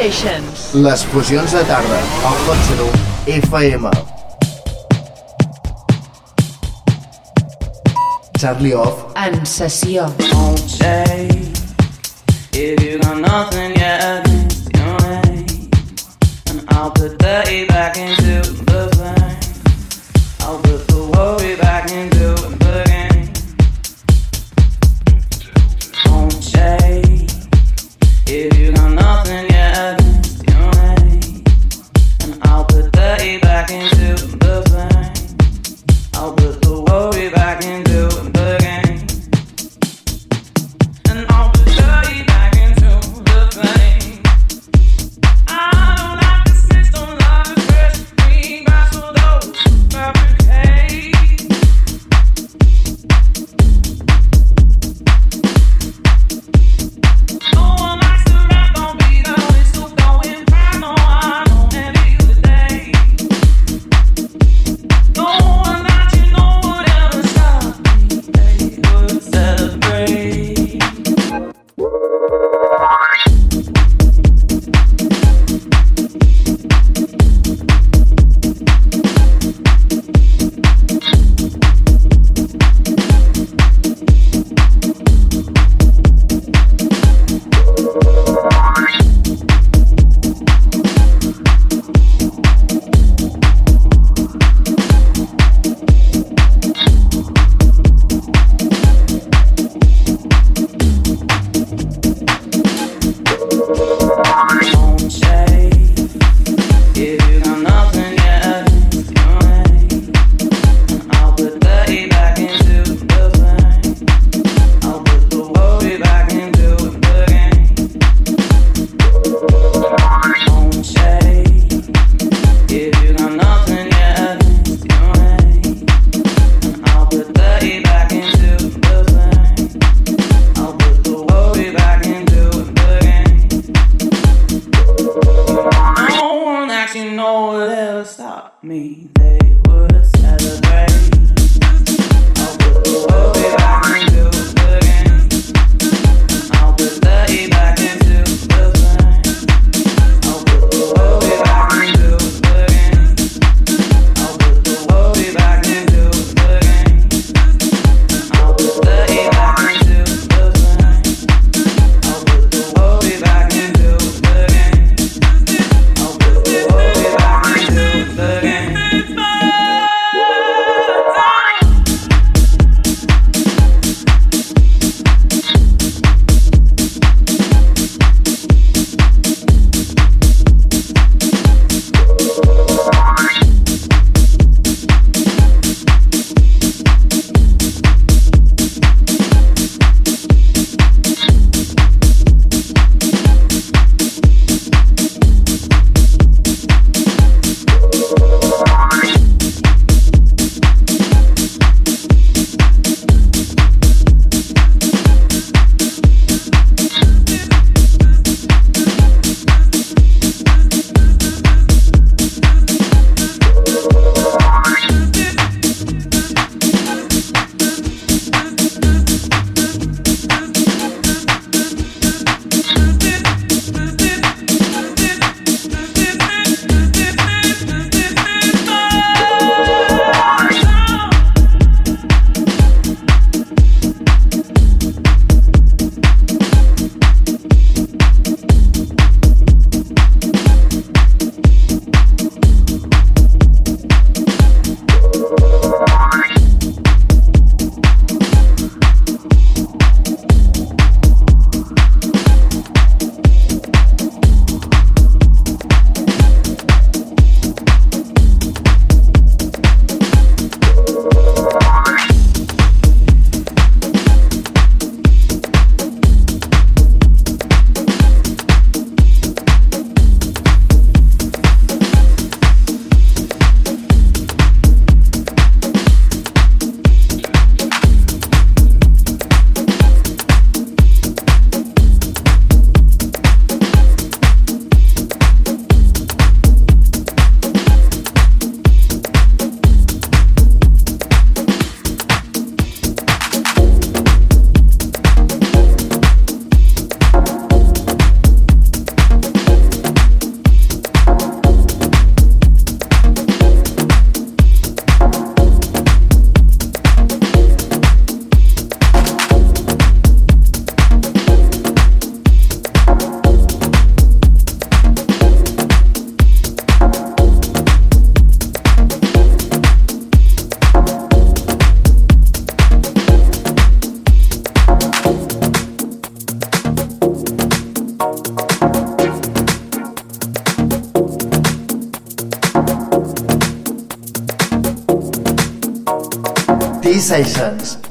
Les fusions de tarda, al Hot FM. Charlie Off. En sessió. Don't say, if you got nothing yet, you ain't. And I'll put the e back into the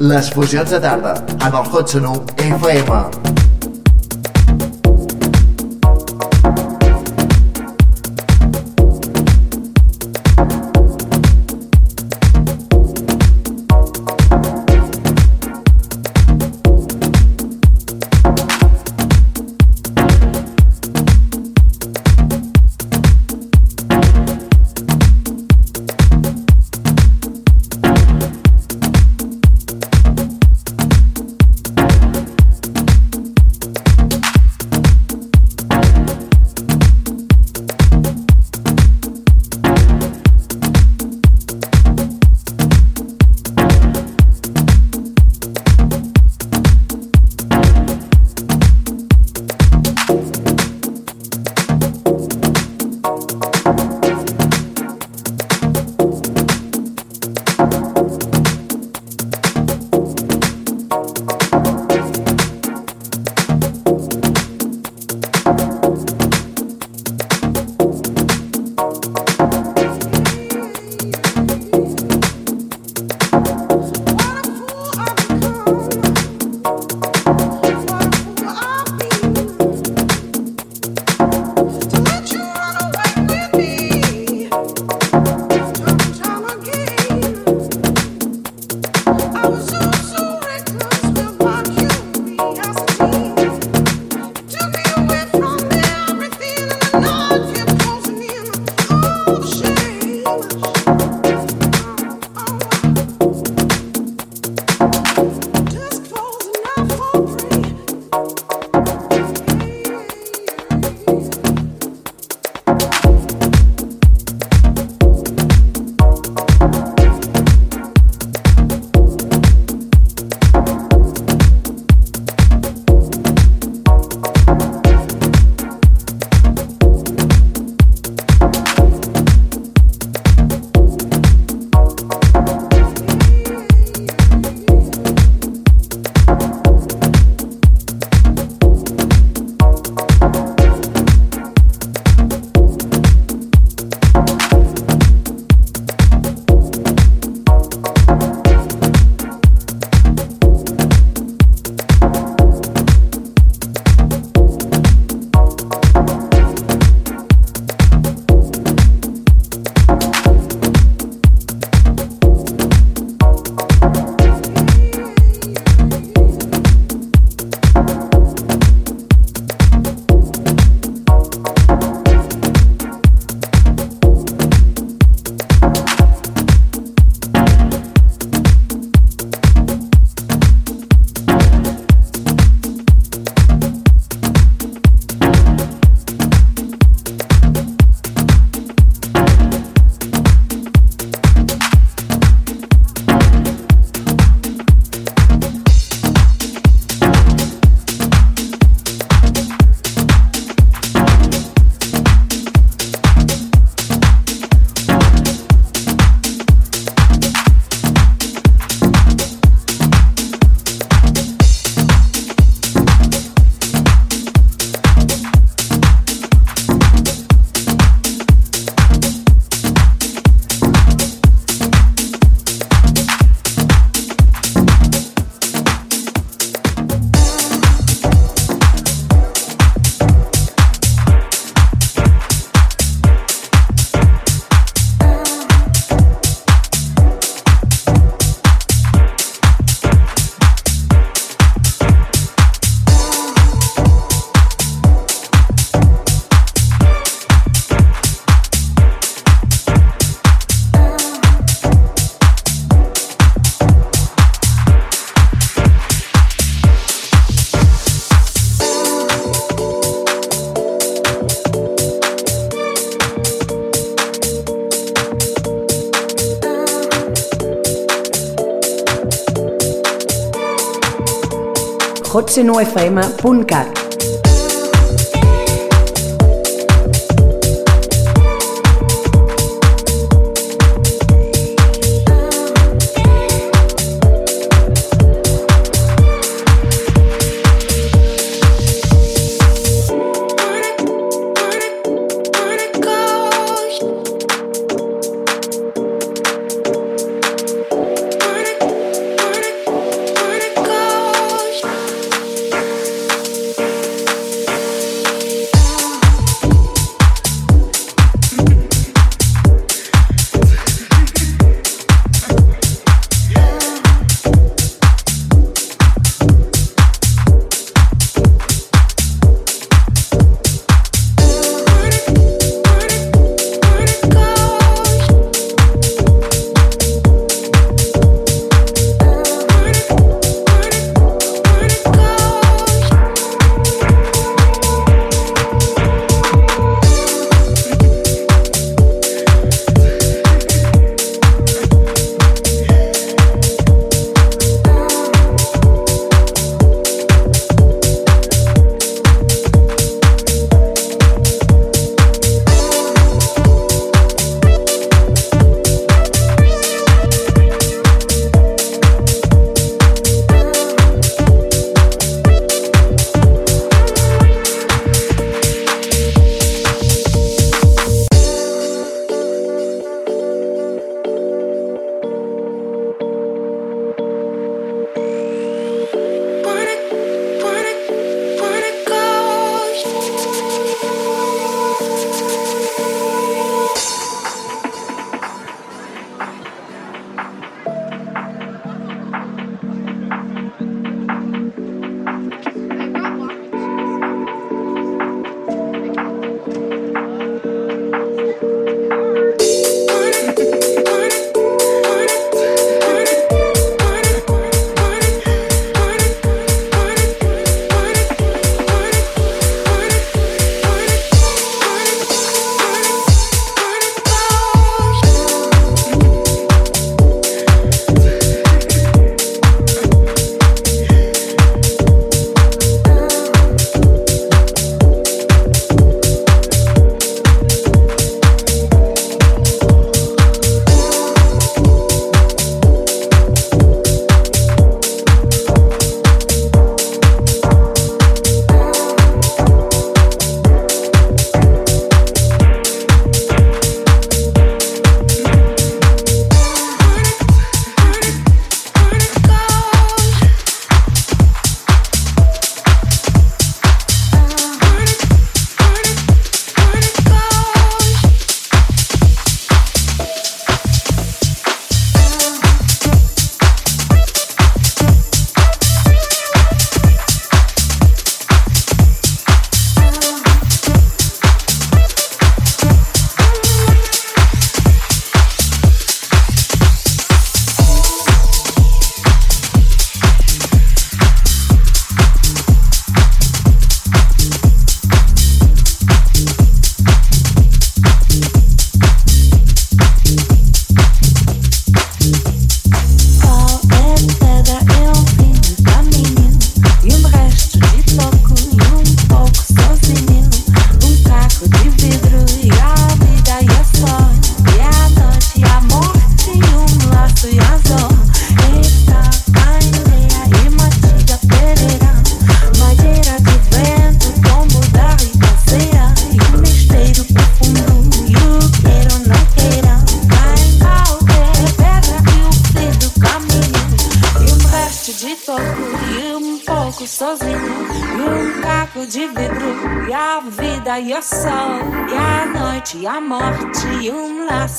Les fusions de tarda, amb el Hot Sonu FM. 9fm.cat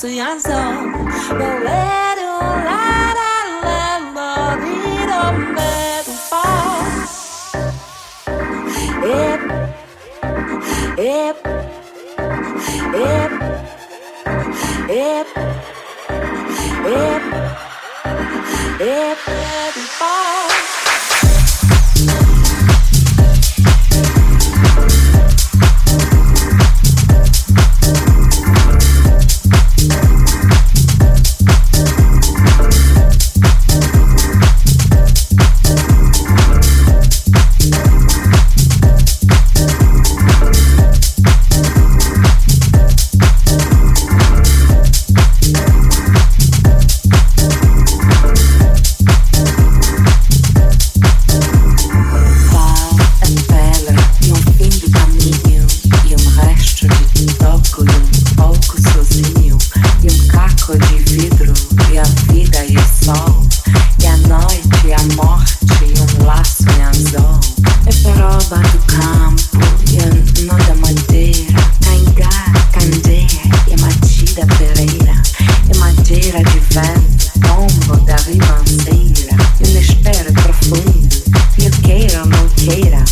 um e ep, ep, ep, ep, inespera, profundo, que queira ou não queira.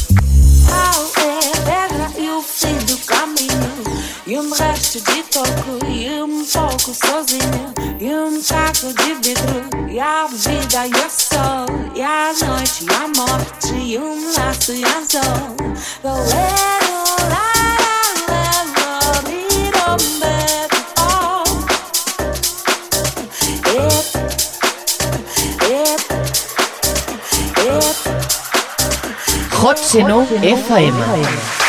Qual é a pedra e o fim do caminho? E me resto de toco, e me toco sozinho, e um saco de vidro, e a vida e o sol, e a noite e a morte, e um laço e anzol. Hot Seno FM. FM.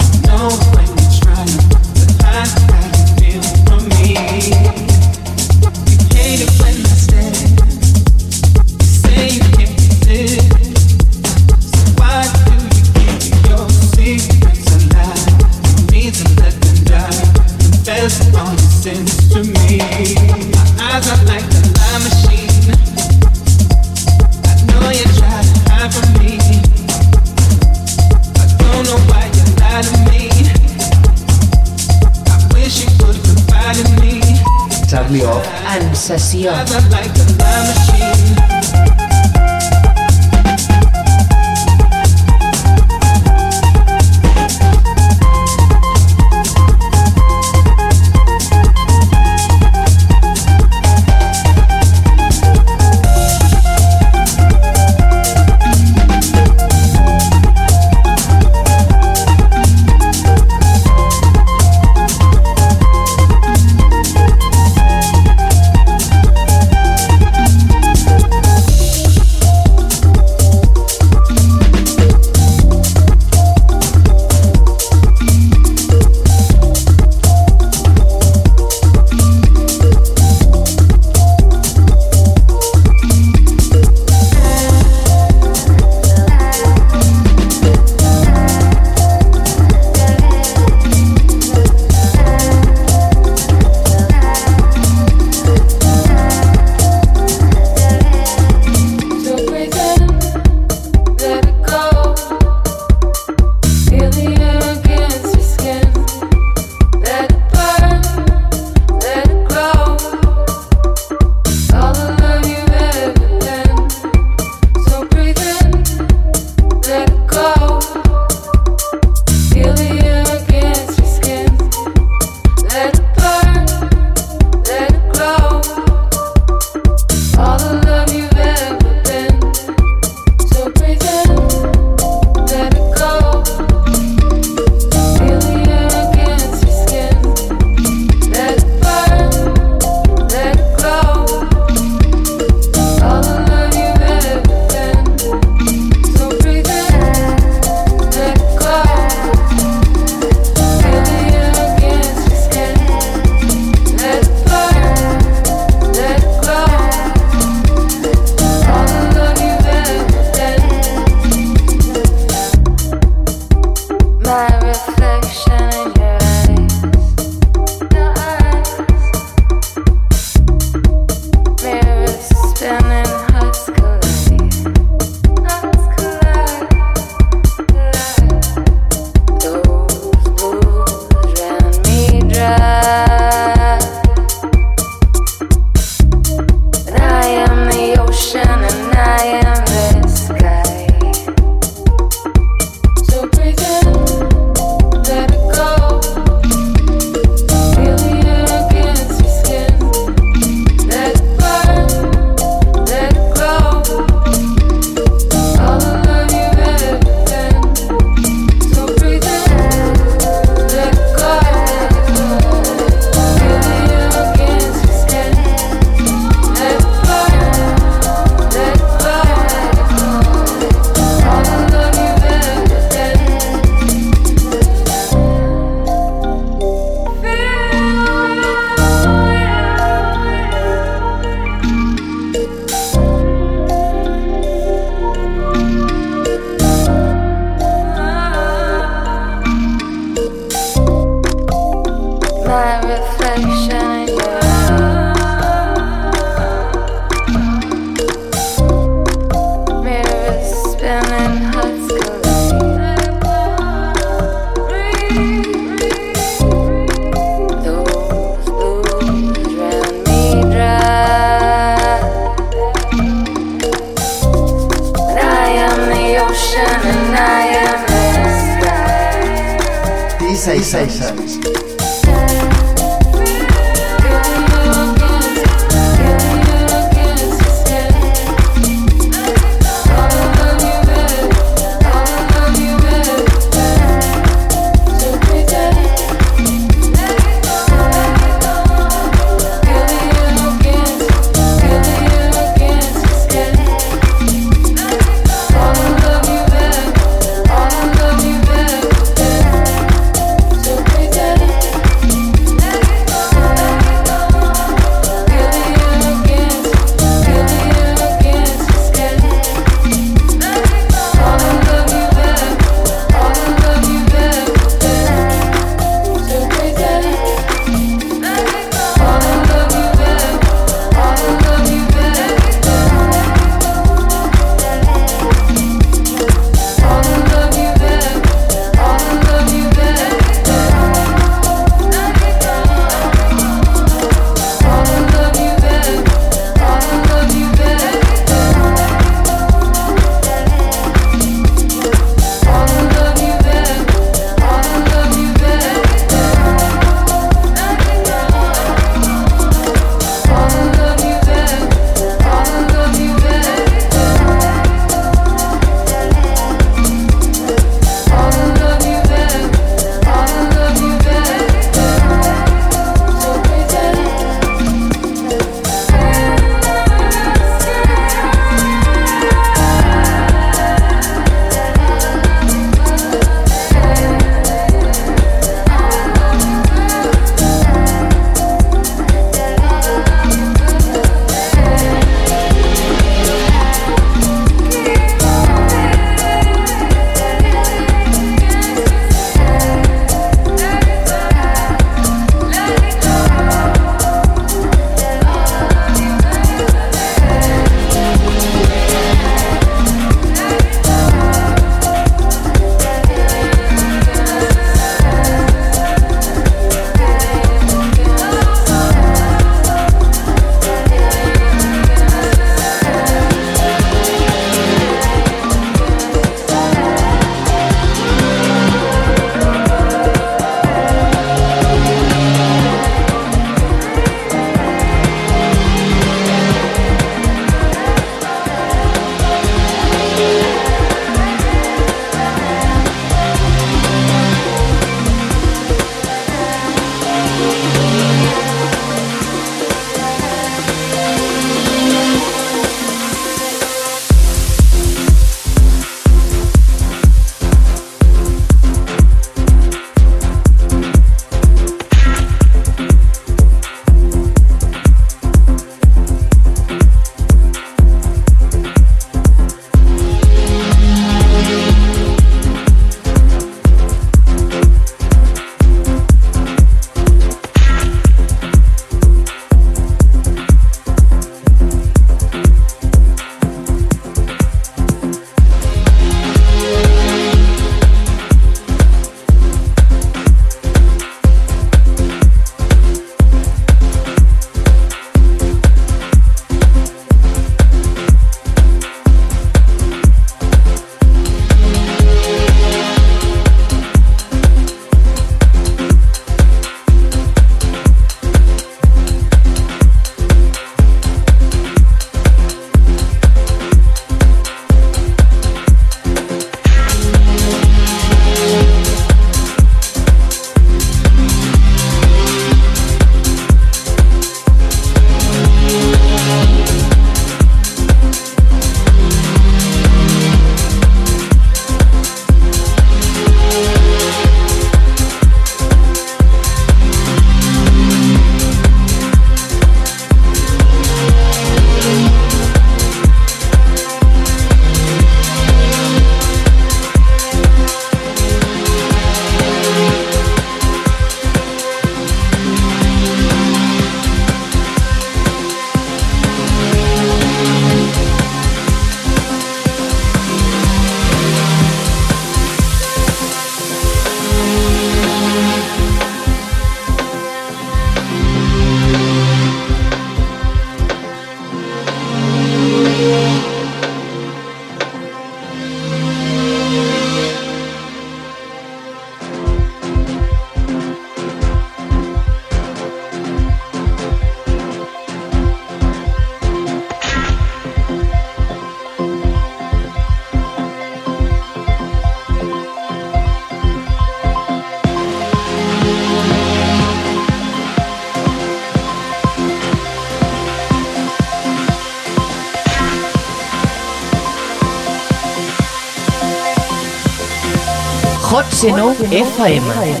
Seno FM.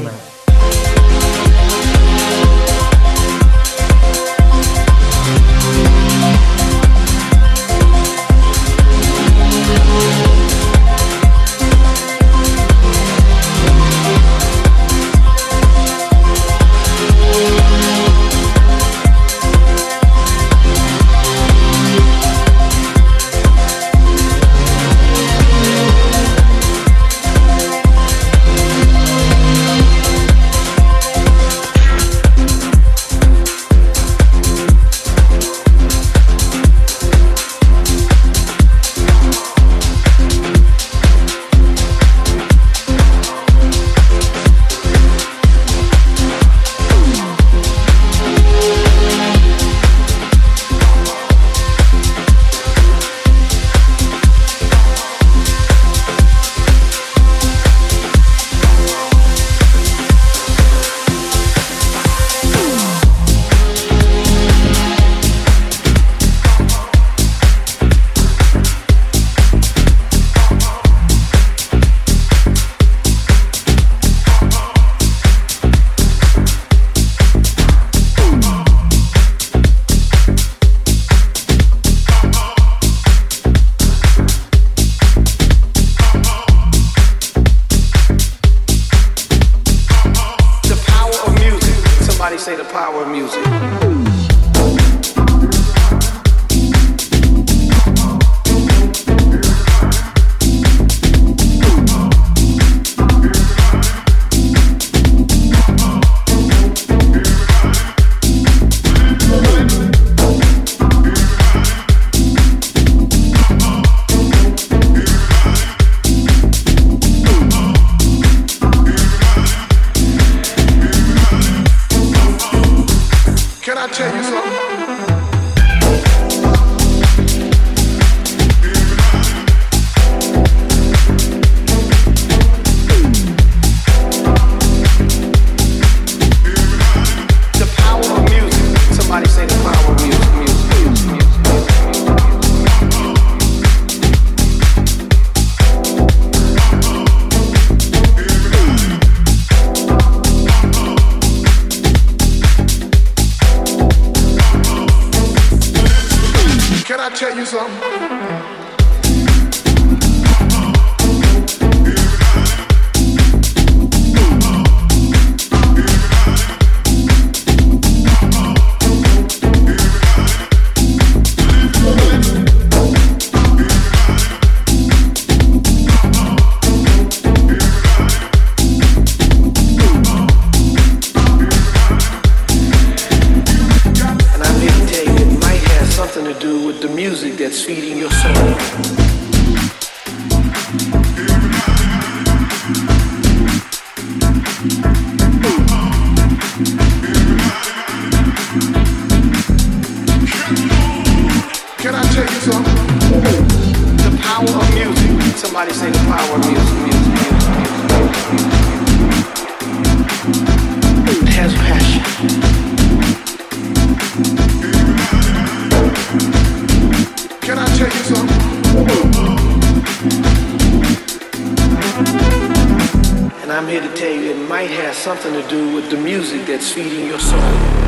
Hot 109 FM. Sessions.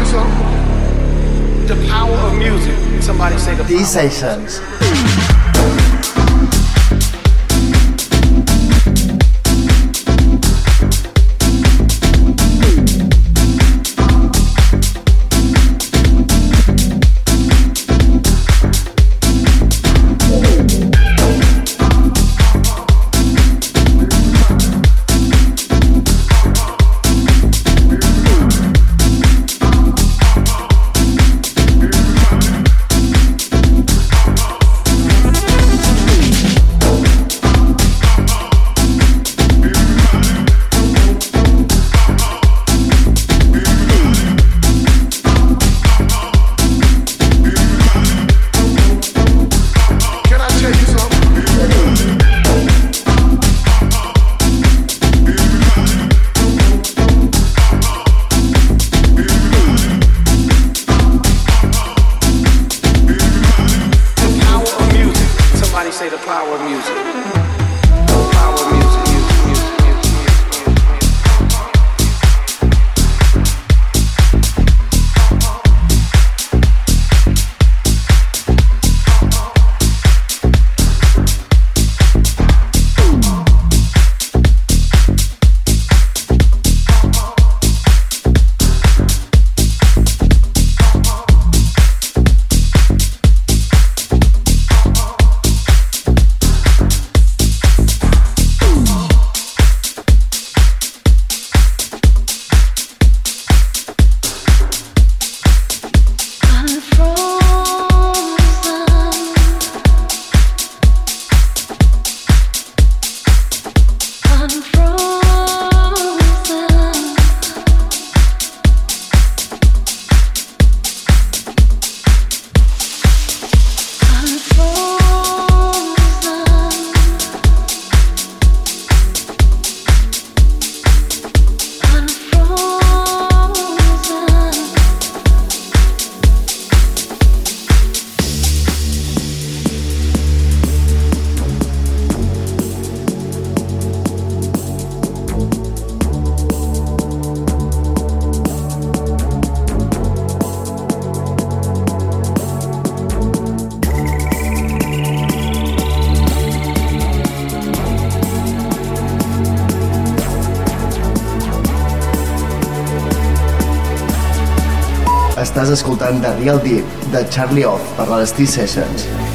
say the power of music. Somebody say the power escoltant The Real Deep de Charlie Off per les T Sessions.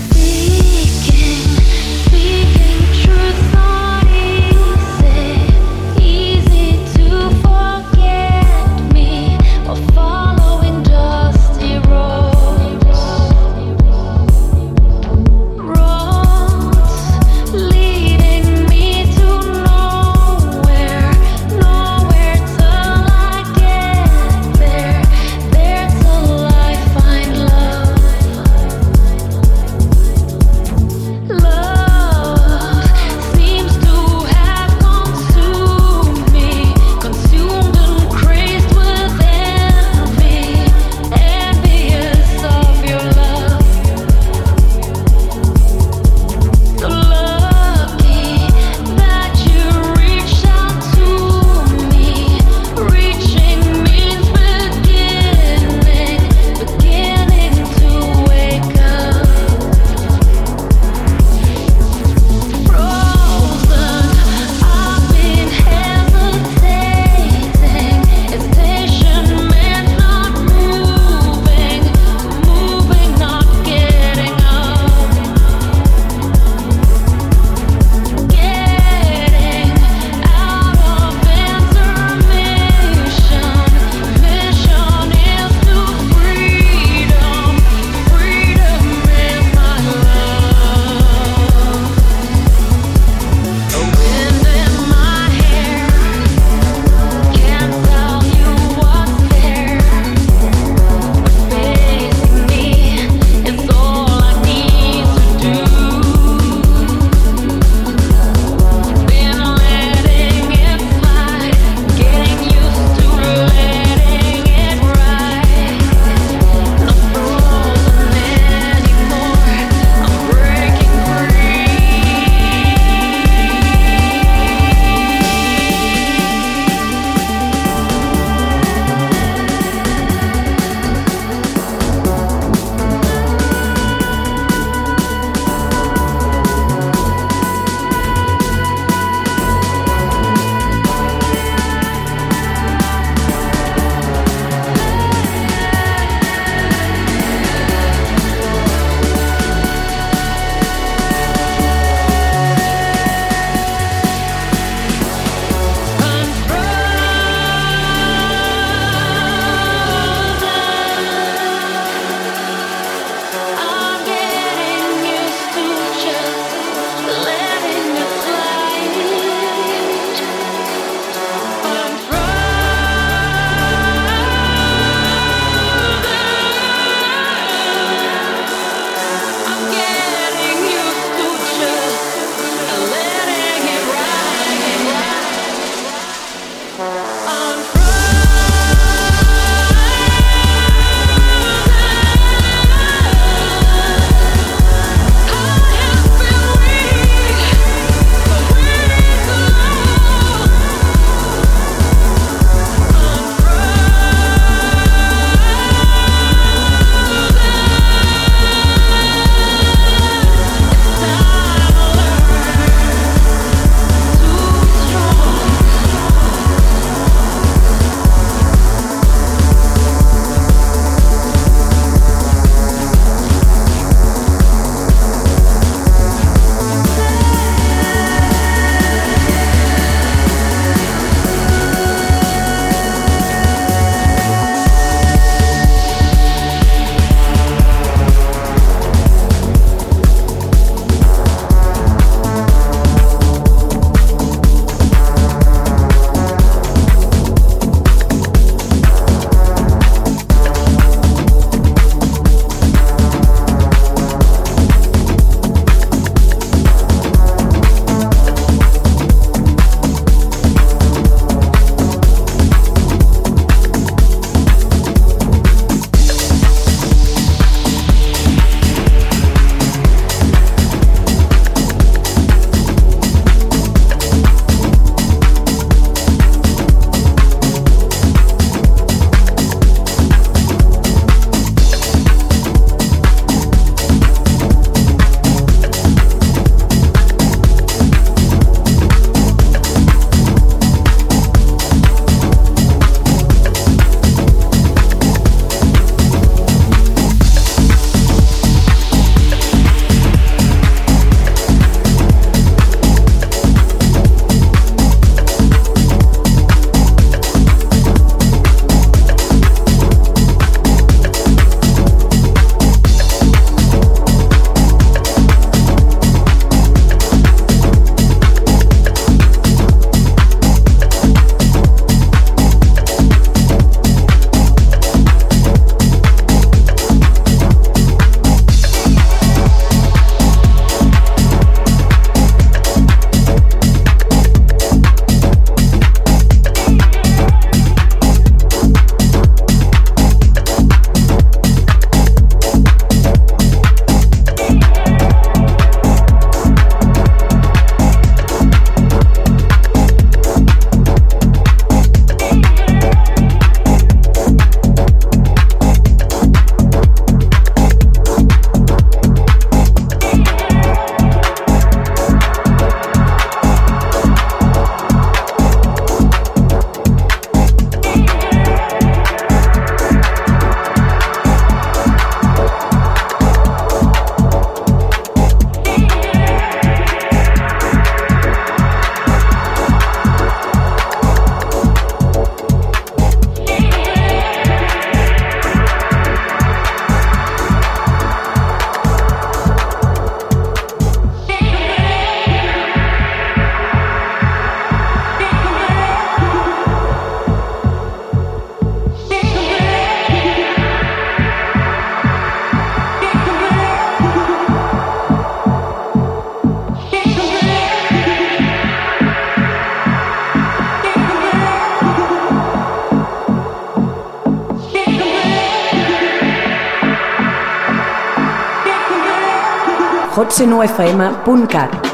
cnufm.cat.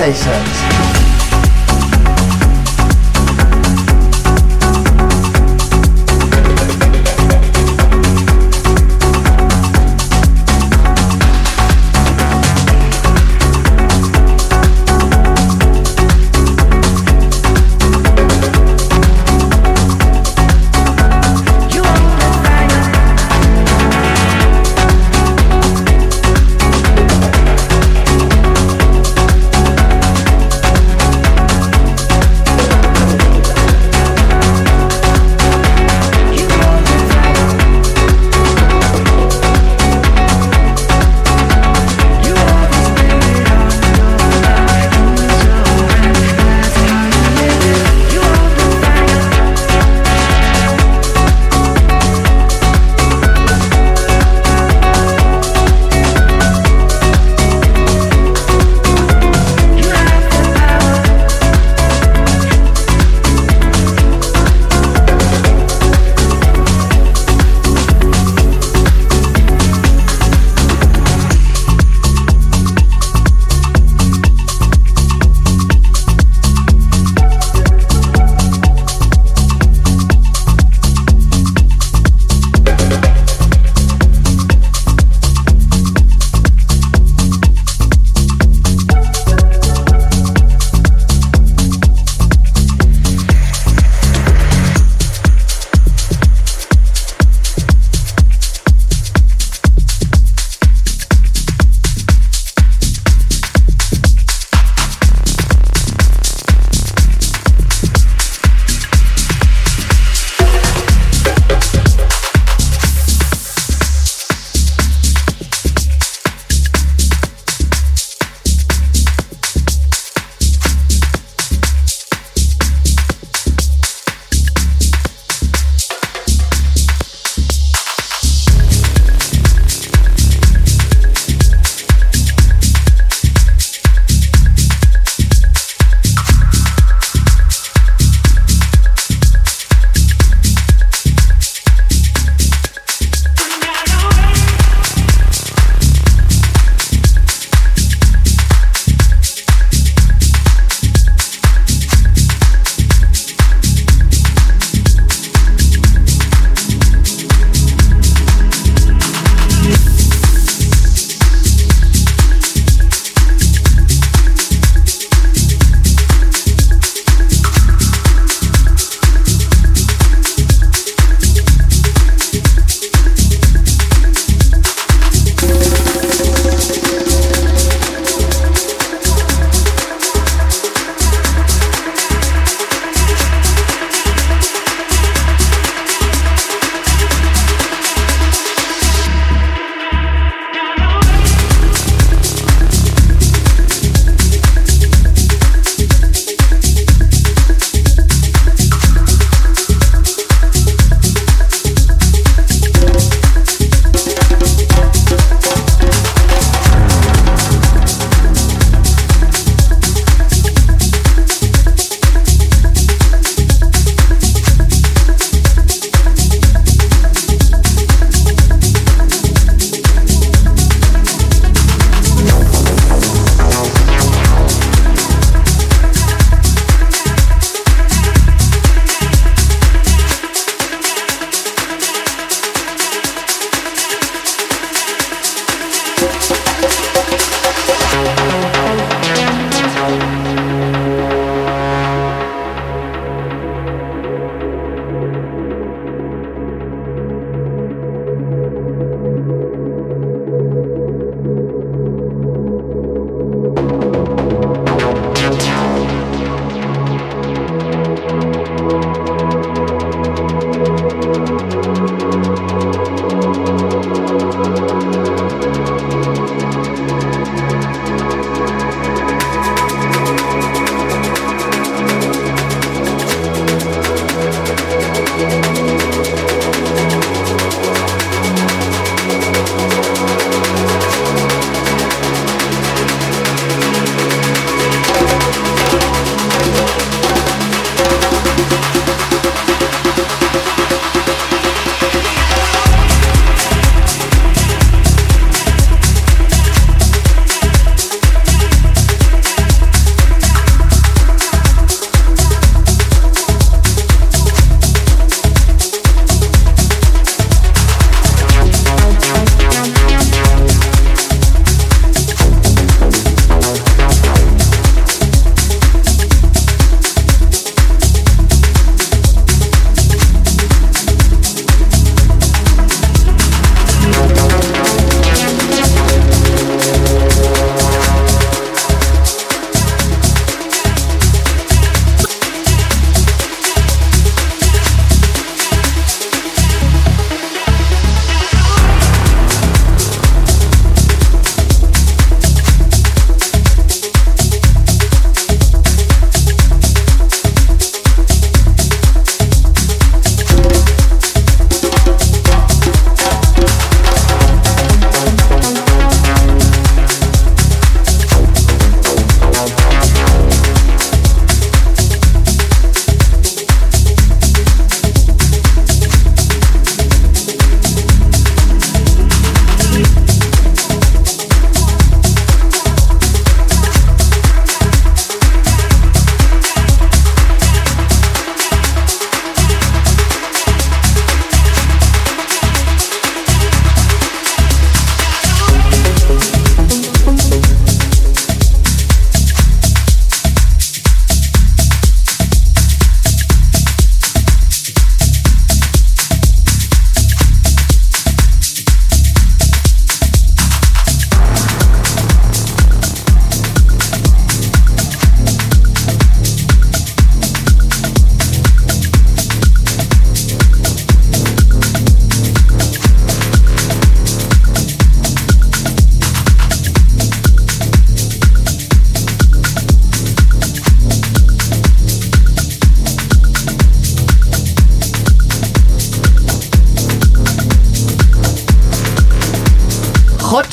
D-Sessions.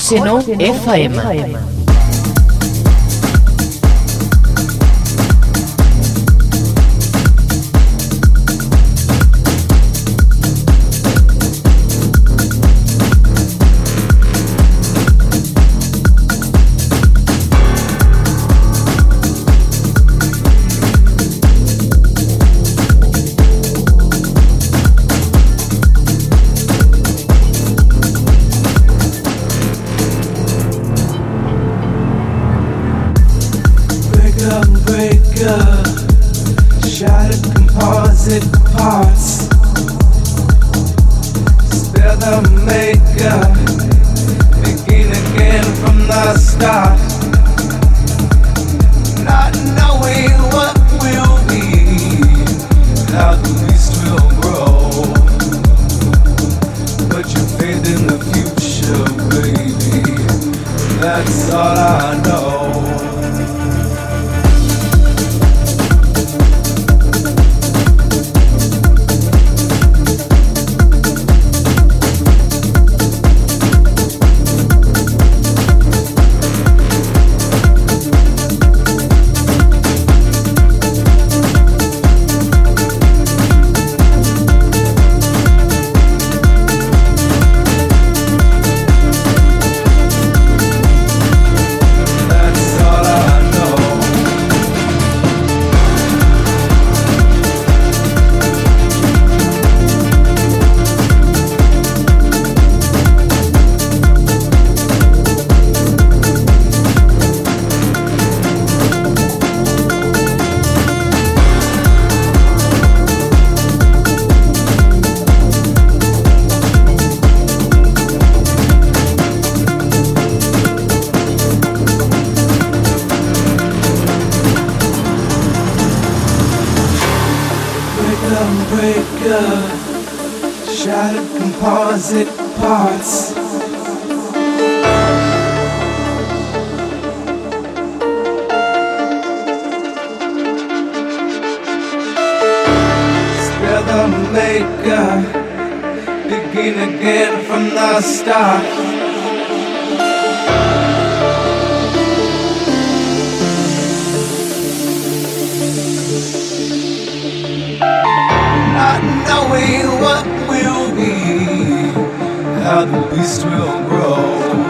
100.9 FM. FM. knowing what will be, how the beast will grow.